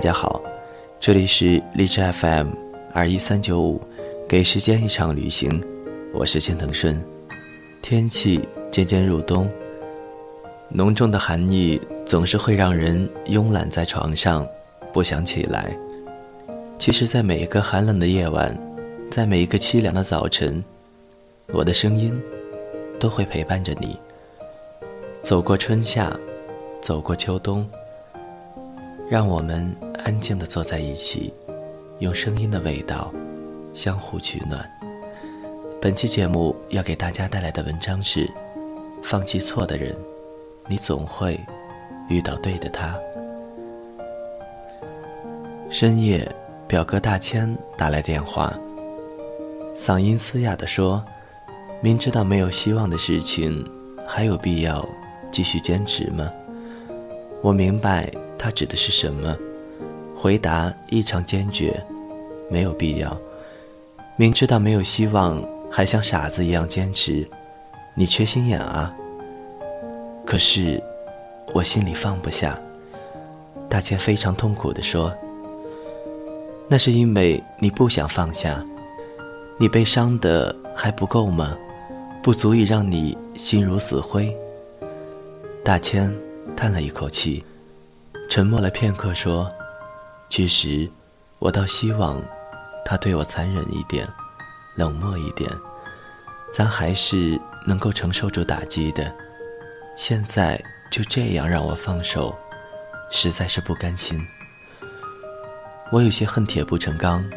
大家好，这里是荔枝 FM 二一三九五，给时间一场旅行，我是千藤顺。天气渐渐入冬，浓重的寒意总是会让人慵懒在床上，不想起来。其实，在每一个寒冷的夜晚，在每一个凄凉的早晨，我的声音都会陪伴着你。走过春夏，走过秋冬。让我们安静地坐在一起，用声音的味道相互取暖。本期节目要给大家带来的文章是：放弃错的人，你总会遇到对的他。深夜，表哥大千打来电话，嗓音嘶哑地说：“明知道没有希望的事情，还有必要继续坚持吗？”我明白。他指的是什么？回答异常坚决，没有必要。明知道没有希望，还像傻子一样坚持，你缺心眼啊！可是，我心里放不下。大千非常痛苦地说：“那是因为你不想放下，你被伤的还不够吗？不足以让你心如死灰。”大千叹了一口气。沉默了片刻，说：“其实，我倒希望他对我残忍一点，冷漠一点，咱还是能够承受住打击的。现在就这样让我放手，实在是不甘心。我有些恨铁不成钢。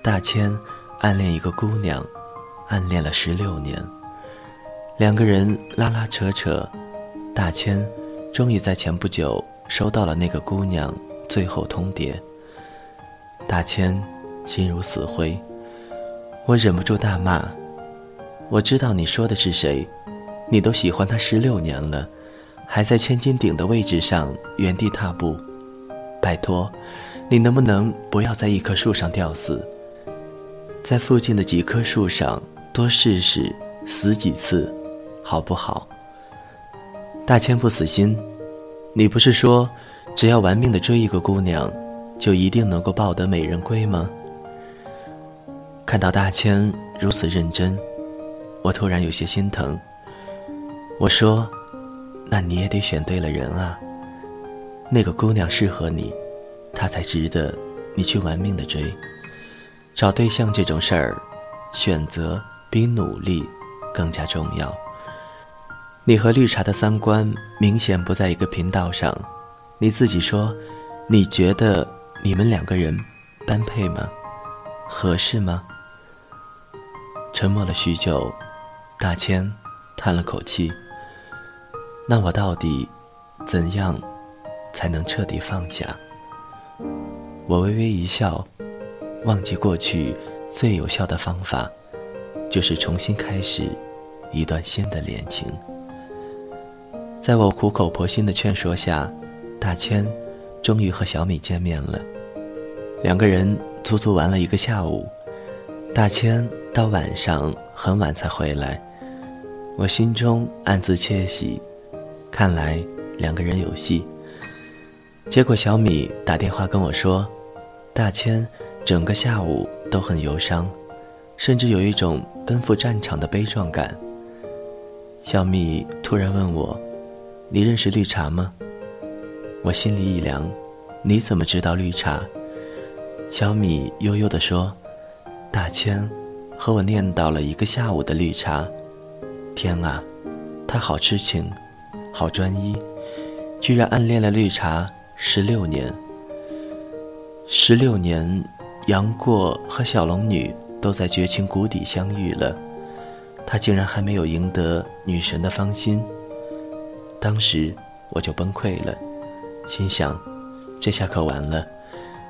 大千暗恋一个姑娘，暗恋了十六年，两个人拉拉扯扯，大千终于在前不久。”收到了那个姑娘最后通牒。大千心如死灰，我忍不住大骂：“我知道你说的是谁，你都喜欢他十六年了，还在千斤顶的位置上原地踏步。拜托，你能不能不要在一棵树上吊死，在附近的几棵树上多试试，死几次，好不好？”大千不死心。你不是说，只要玩命的追一个姑娘，就一定能够抱得美人归吗？看到大千如此认真，我突然有些心疼。我说：“那你也得选对了人啊，那个姑娘适合你，她才值得你去玩命的追。找对象这种事儿，选择比努力更加重要。”你和绿茶的三观明显不在一个频道上，你自己说，你觉得你们两个人般配吗？合适吗？沉默了许久，大千叹了口气。那我到底怎样才能彻底放下？我微微一笑，忘记过去最有效的方法，就是重新开始一段新的恋情。在我苦口婆心的劝说下，大千终于和小米见面了。两个人足足玩了一个下午，大千到晚上很晚才回来。我心中暗自窃喜，看来两个人有戏。结果小米打电话跟我说，大千整个下午都很忧伤，甚至有一种奔赴战场的悲壮感。小米突然问我。你认识绿茶吗？我心里一凉，你怎么知道绿茶？小米悠悠地说：“大千和我念叨了一个下午的绿茶。天啊，他好痴情，好专一，居然暗恋了绿茶十六年。十六年，杨过和小龙女都在绝情谷底相遇了，他竟然还没有赢得女神的芳心。”当时我就崩溃了，心想，这下可完了，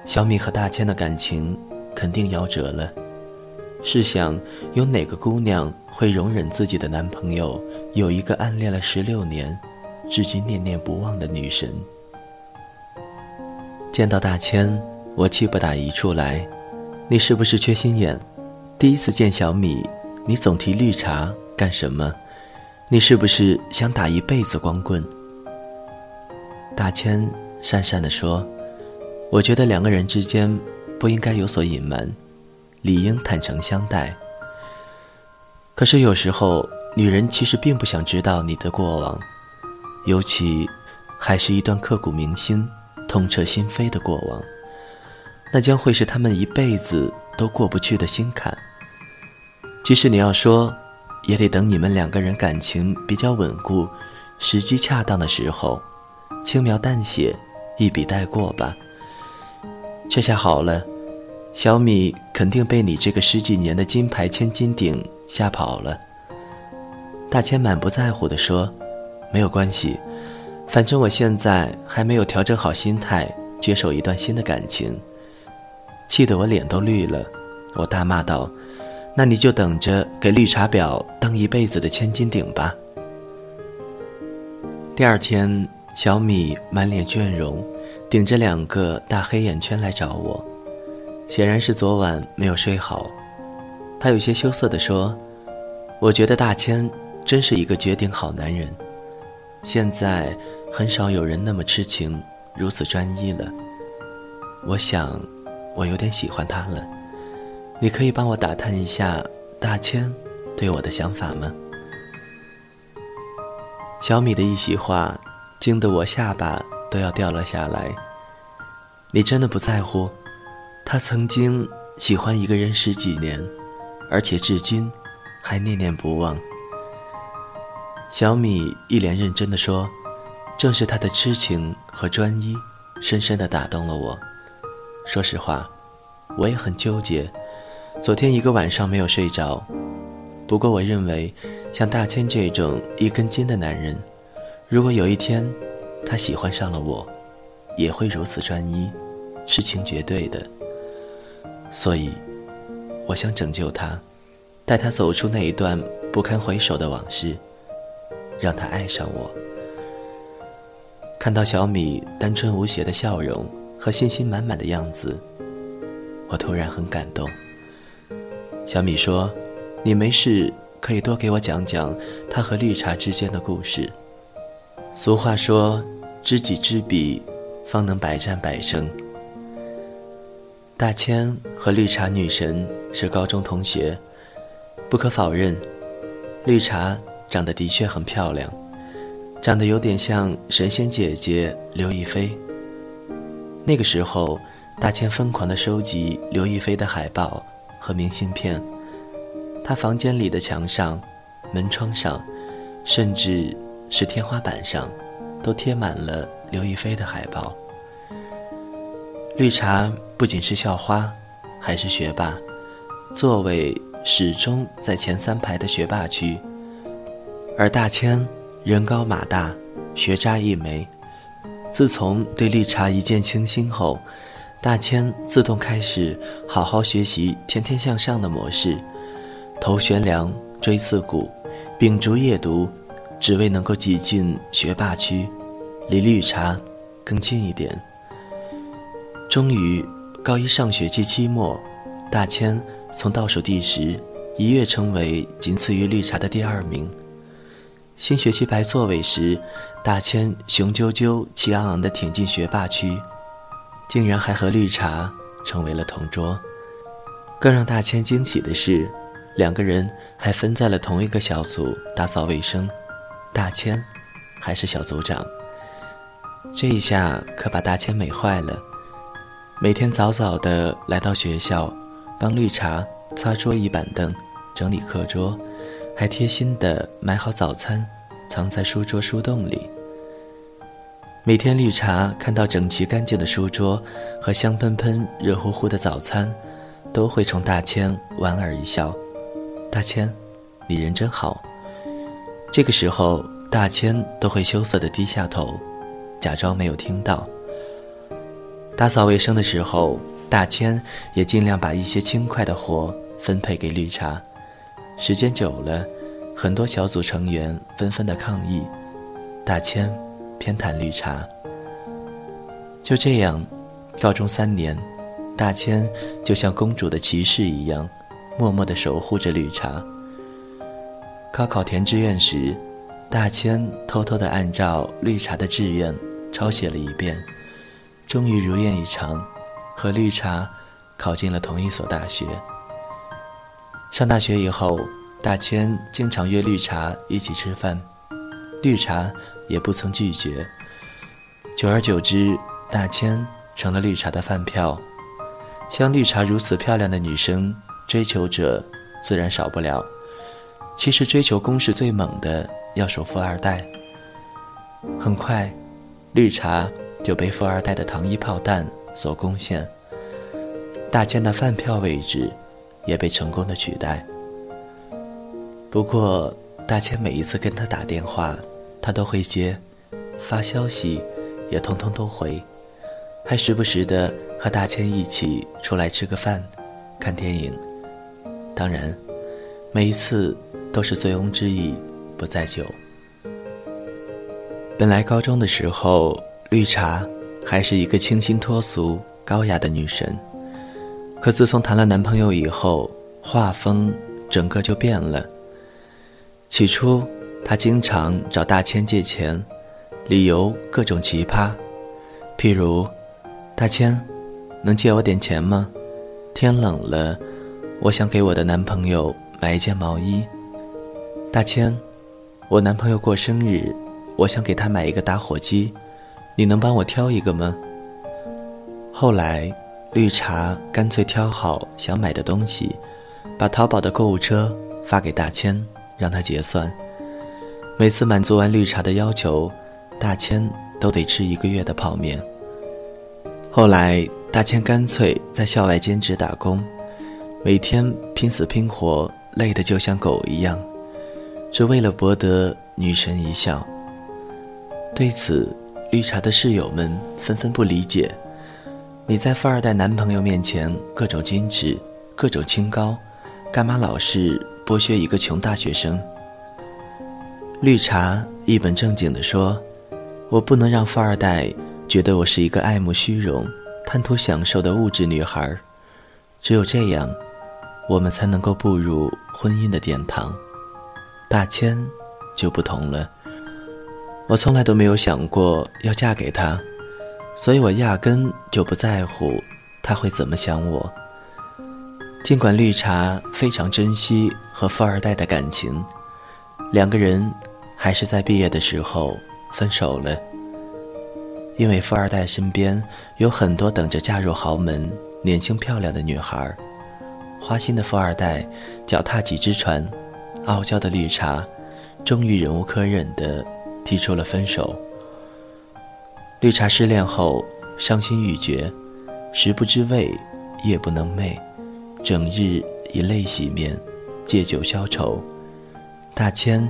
小米和大千的感情肯定夭折了。试想，有哪个姑娘会容忍自己的男朋友有一个暗恋了十六年、至今念念不忘的女神？见到大千，我气不打一处来。你是不是缺心眼？第一次见小米，你总提绿茶干什么？你是不是想打一辈子光棍？大千讪讪地说：“我觉得两个人之间不应该有所隐瞒，理应坦诚相待。可是有时候，女人其实并不想知道你的过往，尤其还是一段刻骨铭心、痛彻心扉的过往，那将会是他们一辈子都过不去的心坎。即使你要说，也得等你们两个人感情比较稳固、时机恰当的时候，轻描淡写，一笔带过吧。这下好了，小米肯定被你这个十几年的金牌千金顶吓跑了。大千满不在乎地说：“没有关系，反正我现在还没有调整好心态接受一段新的感情。”气得我脸都绿了，我大骂道：“那你就等着给绿茶婊当一辈子的千金顶吧！”第二天，小米满脸倦容。顶着两个大黑眼圈来找我，显然是昨晚没有睡好。他有些羞涩地说：“我觉得大千真是一个绝顶好男人，现在很少有人那么痴情，如此专一了。我想，我有点喜欢他了。你可以帮我打探一下大千对我的想法吗？”小米的一席话，惊得我下巴。都要掉了下来。你真的不在乎？他曾经喜欢一个人十几年，而且至今还念念不忘。小米一脸认真的说：“正是他的痴情和专一，深深的打动了我。说实话，我也很纠结，昨天一个晚上没有睡着。不过我认为，像大千这种一根筋的男人，如果有一天……”他喜欢上了我，也会如此专一，是情绝对的。所以，我想拯救他，带他走出那一段不堪回首的往事，让他爱上我。看到小米单纯无邪的笑容和信心满满的样子，我突然很感动。小米说：“你没事可以多给我讲讲他和绿茶之间的故事。”俗话说：“知己知彼，方能百战百胜。”大千和绿茶女神是高中同学，不可否认，绿茶长得的确很漂亮，长得有点像神仙姐姐刘亦菲。那个时候，大千疯狂地收集刘亦菲的海报和明信片，她房间里的墙上、门窗上，甚至……是天花板上，都贴满了刘亦菲的海报。绿茶不仅是校花，还是学霸，座位始终在前三排的学霸区。而大千人高马大，学渣一枚。自从对绿茶一见倾心后，大千自动开始好好学习，天天向上的模式，头悬梁，锥刺股，秉烛夜读。只为能够挤进学霸区，离绿茶更近一点。终于，高一上学期期末，大千从倒数第十一跃成为仅次于绿茶的第二名。新学期排座位时，大千雄赳赳、气昂昂地挺进学霸区，竟然还和绿茶成为了同桌。更让大千惊喜的是，两个人还分在了同一个小组打扫卫生。大千还是小组长，这一下可把大千美坏了。每天早早的来到学校，帮绿茶擦桌椅板凳、整理课桌，还贴心的买好早餐，藏在书桌书洞里。每天绿茶看到整齐干净的书桌和香喷喷、热乎乎的早餐，都会冲大千莞尔一笑：“大千，你人真好。”这个时候，大千都会羞涩地低下头，假装没有听到。打扫卫生的时候，大千也尽量把一些轻快的活分配给绿茶。时间久了，很多小组成员纷纷的抗议，大千偏袒绿茶。就这样，高中三年，大千就像公主的骑士一样，默默地守护着绿茶。高考填志愿时，大千偷偷地按照绿茶的志愿抄写了一遍，终于如愿以偿，和绿茶考进了同一所大学。上大学以后，大千经常约绿茶一起吃饭，绿茶也不曾拒绝。久而久之，大千成了绿茶的饭票。像绿茶如此漂亮的女生，追求者自然少不了。其实追求攻势最猛的，要数富二代。很快，绿茶就被富二代的糖衣炮弹所攻陷，大千的饭票位置也被成功的取代。不过，大千每一次跟他打电话，他都会接，发消息也通通都回，还时不时的。和大千一起出来吃个饭，看电影。当然，每一次都是醉翁之意不在酒。本来高中的时候，绿茶还是一个清新脱俗、高雅的女神。可自从谈了男朋友以后，画风整个就变了。起初，她经常找大千借钱，理由各种奇葩，譬如，大千。能借我点钱吗？天冷了，我想给我的男朋友买一件毛衣。大千，我男朋友过生日，我想给他买一个打火机，你能帮我挑一个吗？后来，绿茶干脆挑好想买的东西，把淘宝的购物车发给大千，让他结算。每次满足完绿茶的要求，大千都得吃一个月的泡面。后来。大千干脆在校外兼职打工，每天拼死拼活，累得就像狗一样，只为了博得女神一笑。对此，绿茶的室友们纷纷不理解：你在富二代男朋友面前各种矜持，各种清高，干嘛老是剥削一个穷大学生？绿茶一本正经地说：“我不能让富二代觉得我是一个爱慕虚荣。”贪图享受的物质女孩，只有这样，我们才能够步入婚姻的殿堂。大千就不同了，我从来都没有想过要嫁给他，所以我压根就不在乎他会怎么想我。尽管绿茶非常珍惜和富二代的感情，两个人还是在毕业的时候分手了。因为富二代身边有很多等着嫁入豪门、年轻漂亮的女孩，花心的富二代脚踏几只船，傲娇的绿茶终于忍无可忍地提出了分手。绿茶失恋后伤心欲绝，食不知味，夜不能寐，整日以泪洗面，借酒消愁。大千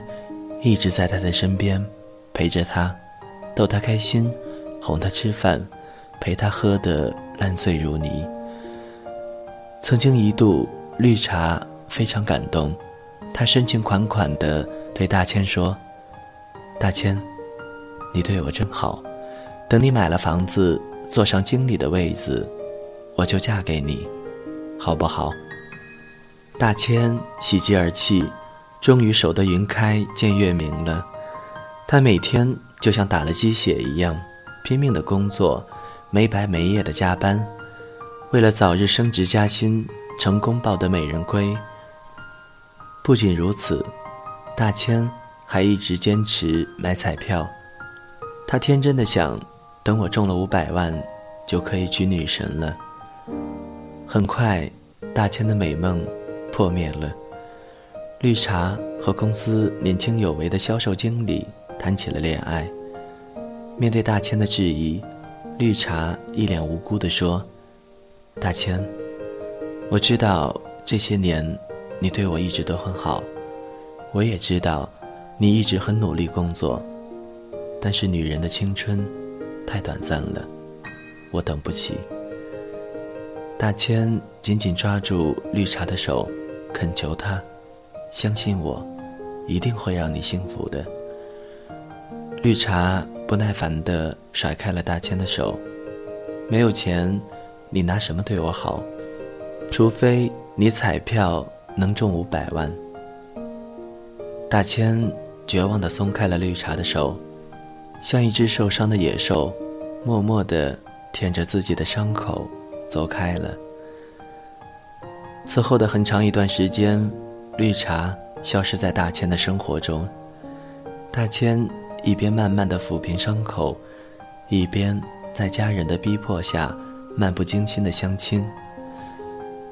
一直在他的身边，陪着他，逗他开心。哄他吃饭，陪他喝得烂醉如泥。曾经一度，绿茶非常感动，他深情款款地对大千说：“大千，你对我真好，等你买了房子，坐上经理的位子，我就嫁给你，好不好？”大千喜极而泣，终于守得云开见月明了。他每天就像打了鸡血一样。拼命的工作，没白没夜的加班，为了早日升职加薪，成功抱得美人归。不仅如此，大千还一直坚持买彩票。他天真的想，等我中了五百万，就可以娶女神了。很快，大千的美梦破灭了。绿茶和公司年轻有为的销售经理谈起了恋爱。面对大千的质疑，绿茶一脸无辜地说：“大千，我知道这些年你对我一直都很好，我也知道你一直很努力工作，但是女人的青春太短暂了，我等不起。”大千紧紧抓住绿茶的手，恳求他：“相信我，一定会让你幸福的。”绿茶。不耐烦地甩开了大千的手，没有钱，你拿什么对我好？除非你彩票能中五百万。大千绝望地松开了绿茶的手，像一只受伤的野兽，默默地舔着自己的伤口，走开了。此后的很长一段时间，绿茶消失在大千的生活中。大千一边慢慢的抚平伤口，一边在家人的逼迫下漫不经心的相亲。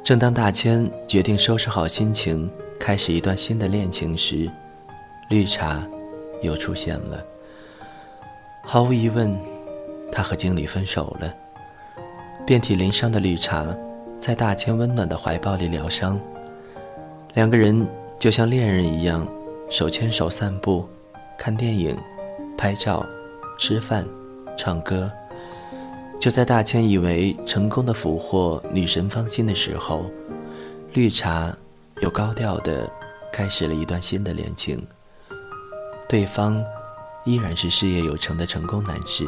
正当大千决定收拾好心情，开始一段新的恋情时，绿茶又出现了。毫无疑问，他和经理分手了。遍体鳞伤的绿茶，在大千温暖的怀抱里疗伤。两个人就像恋人一样，手牵手散步、看电影、拍照、吃饭、唱歌。就在大千以为成功的俘获女神芳心的时候，绿茶又高调的开始了一段新的恋情。对方依然是事业有成的成功男士。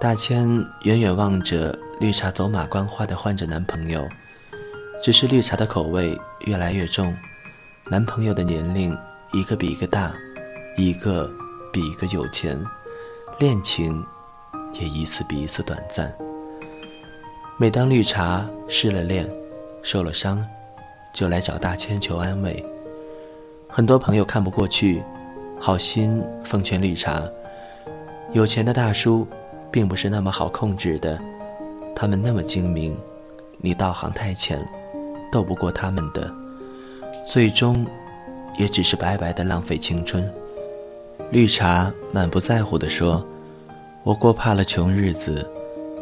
大千远远望着绿茶走马观花的换着男朋友，只是绿茶的口味越来越重，男朋友的年龄一个比一个大，一个比一个有钱，恋情也一次比一次短暂。每当绿茶失了恋，受了伤，就来找大千求安慰。很多朋友看不过去，好心奉劝绿茶：有钱的大叔。并不是那么好控制的，他们那么精明，你道行太浅，斗不过他们的，最终也只是白白的浪费青春。绿茶满不在乎地说：“我过怕了穷日子，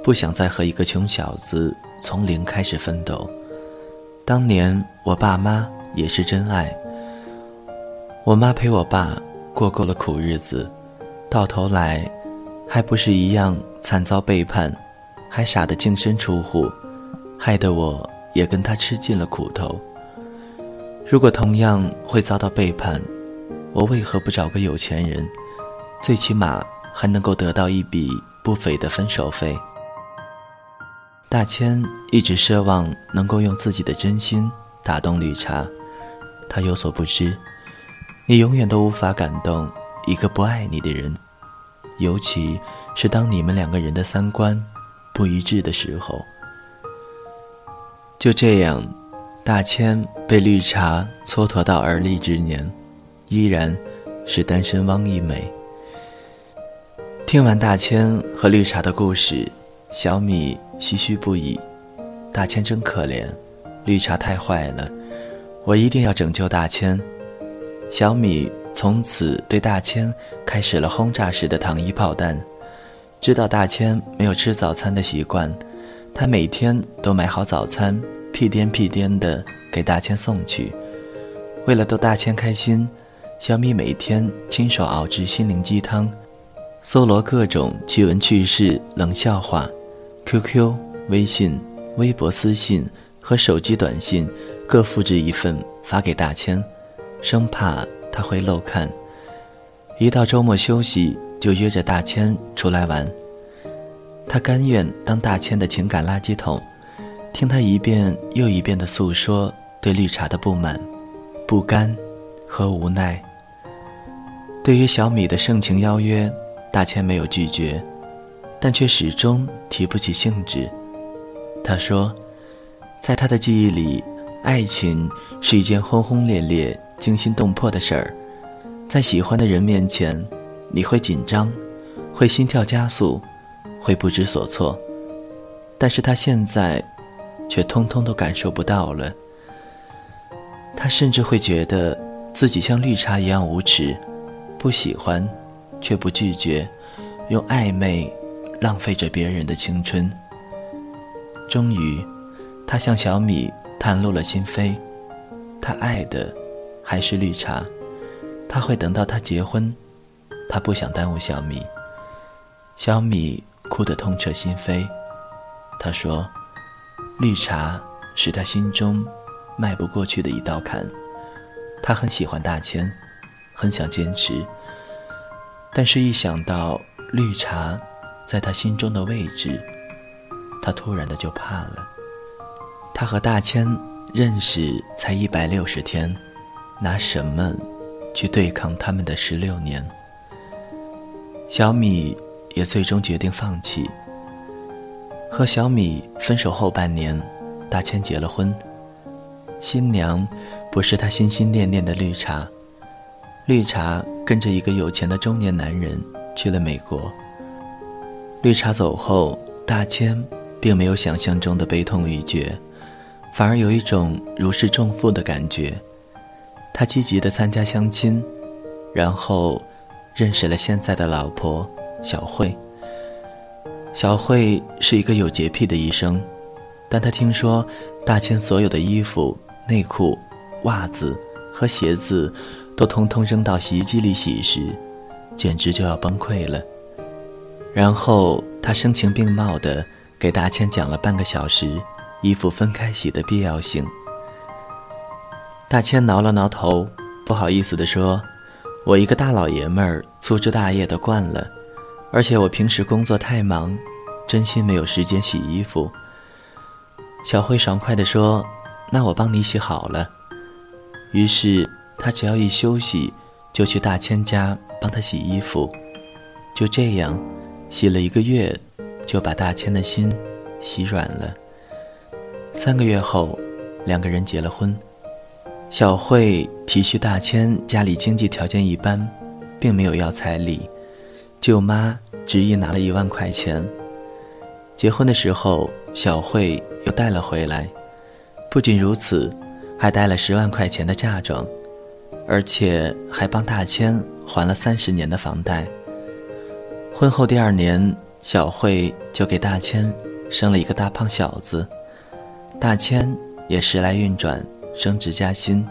不想再和一个穷小子从零开始奋斗。当年我爸妈也是真爱，我妈陪我爸过够了苦日子，到头来。”还不是一样惨遭背叛，还傻得净身出户，害得我也跟他吃尽了苦头。如果同样会遭到背叛，我为何不找个有钱人，最起码还能够得到一笔不菲的分手费？大千一直奢望能够用自己的真心打动绿茶，他有所不知，你永远都无法感动一个不爱你的人。尤其是当你们两个人的三观不一致的时候，就这样，大千被绿茶蹉跎到而立之年，依然是单身汪一枚。听完大千和绿茶的故事，小米唏嘘不已。大千真可怜，绿茶太坏了，我一定要拯救大千。小米。从此对大千开始了轰炸式的糖衣炮弹。知道大千没有吃早餐的习惯，他每天都买好早餐，屁颠屁颠的给大千送去。为了逗大千开心，小米每天亲手熬制心灵鸡汤，搜罗各种趣闻趣事、冷笑话，QQ、微信、微博私信和手机短信各复制一份发给大千，生怕。他会漏看，一到周末休息就约着大千出来玩。他甘愿当大千的情感垃圾桶，听他一遍又一遍的诉说对绿茶的不满、不甘和无奈。对于小米的盛情邀约，大千没有拒绝，但却始终提不起兴致。他说，在他的记忆里，爱情是一件轰轰烈烈。惊心动魄的事儿，在喜欢的人面前，你会紧张，会心跳加速，会不知所措。但是他现在，却通通都感受不到了。他甚至会觉得自己像绿茶一样无耻，不喜欢，却不拒绝，用暧昧浪费着别人的青春。终于，他向小米袒露了心扉，他爱的。还是绿茶，他会等到他结婚，他不想耽误小米。小米哭得痛彻心扉，他说：“绿茶是他心中迈不过去的一道坎。他很喜欢大千，很想坚持，但是一想到绿茶在他心中的位置，他突然的就怕了。他和大千认识才一百六十天。”拿什么去对抗他们的十六年？小米也最终决定放弃。和小米分手后半年，大千结了婚。新娘不是他心心念念的绿茶，绿茶跟着一个有钱的中年男人去了美国。绿茶走后，大千并没有想象中的悲痛欲绝，反而有一种如释重负的感觉。他积极的参加相亲，然后认识了现在的老婆小慧。小慧是一个有洁癖的医生，但他听说大千所有的衣服、内裤、袜子和鞋子都通通扔到洗衣机里洗时，简直就要崩溃了。然后他声情并茂地给大千讲了半个小时衣服分开洗的必要性。大千挠了挠头，不好意思地说：“我一个大老爷们儿，粗枝大叶的惯了。”而且我平时工作太忙，真心没有时间洗衣服。小慧爽快地说：“那我帮你洗好了。”于是她只要一休息，就去大千家帮他洗衣服。就这样，洗了一个月，就把大千的心洗软了。三个月后，两个人结了婚。小慧体恤大千家里经济条件一般，并没有要彩礼。舅妈执意拿了一万块钱。结婚的时候，小慧又带了回来。不仅如此，还带了十万块钱的嫁妆，而且还帮大千还了三十年的房贷。婚后第二年，小慧就给大千生了一个大胖小子。大千也时来运转，升职加薪。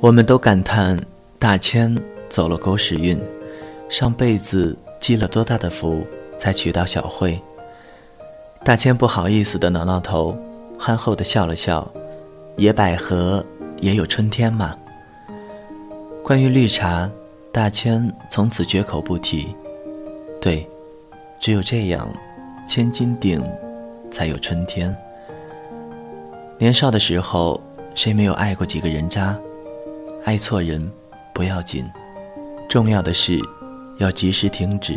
我们都感叹大千走了狗屎运。上辈子积了多大的福，才娶到小慧？大千不好意思的挠挠头，憨厚的笑了笑。野百合也有春天嘛。关于绿茶，大千从此绝口不提。对，只有这样，千金顶才有春天。年少的时候，谁没有爱过几个人渣？爱错人不要紧，重要的是。要及时停止。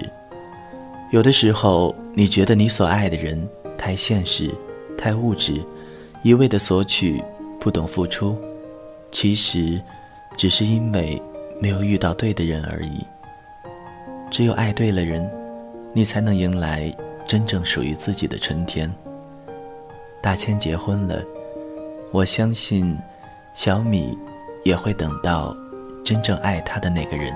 有的时候，你觉得你所爱的人太现实、太物质，一味的索取，不懂付出，其实只是因为没有遇到对的人而已。只有爱对了人，你才能迎来真正属于自己的春天。大千结婚了，我相信小米也会等到真正爱他的那个人。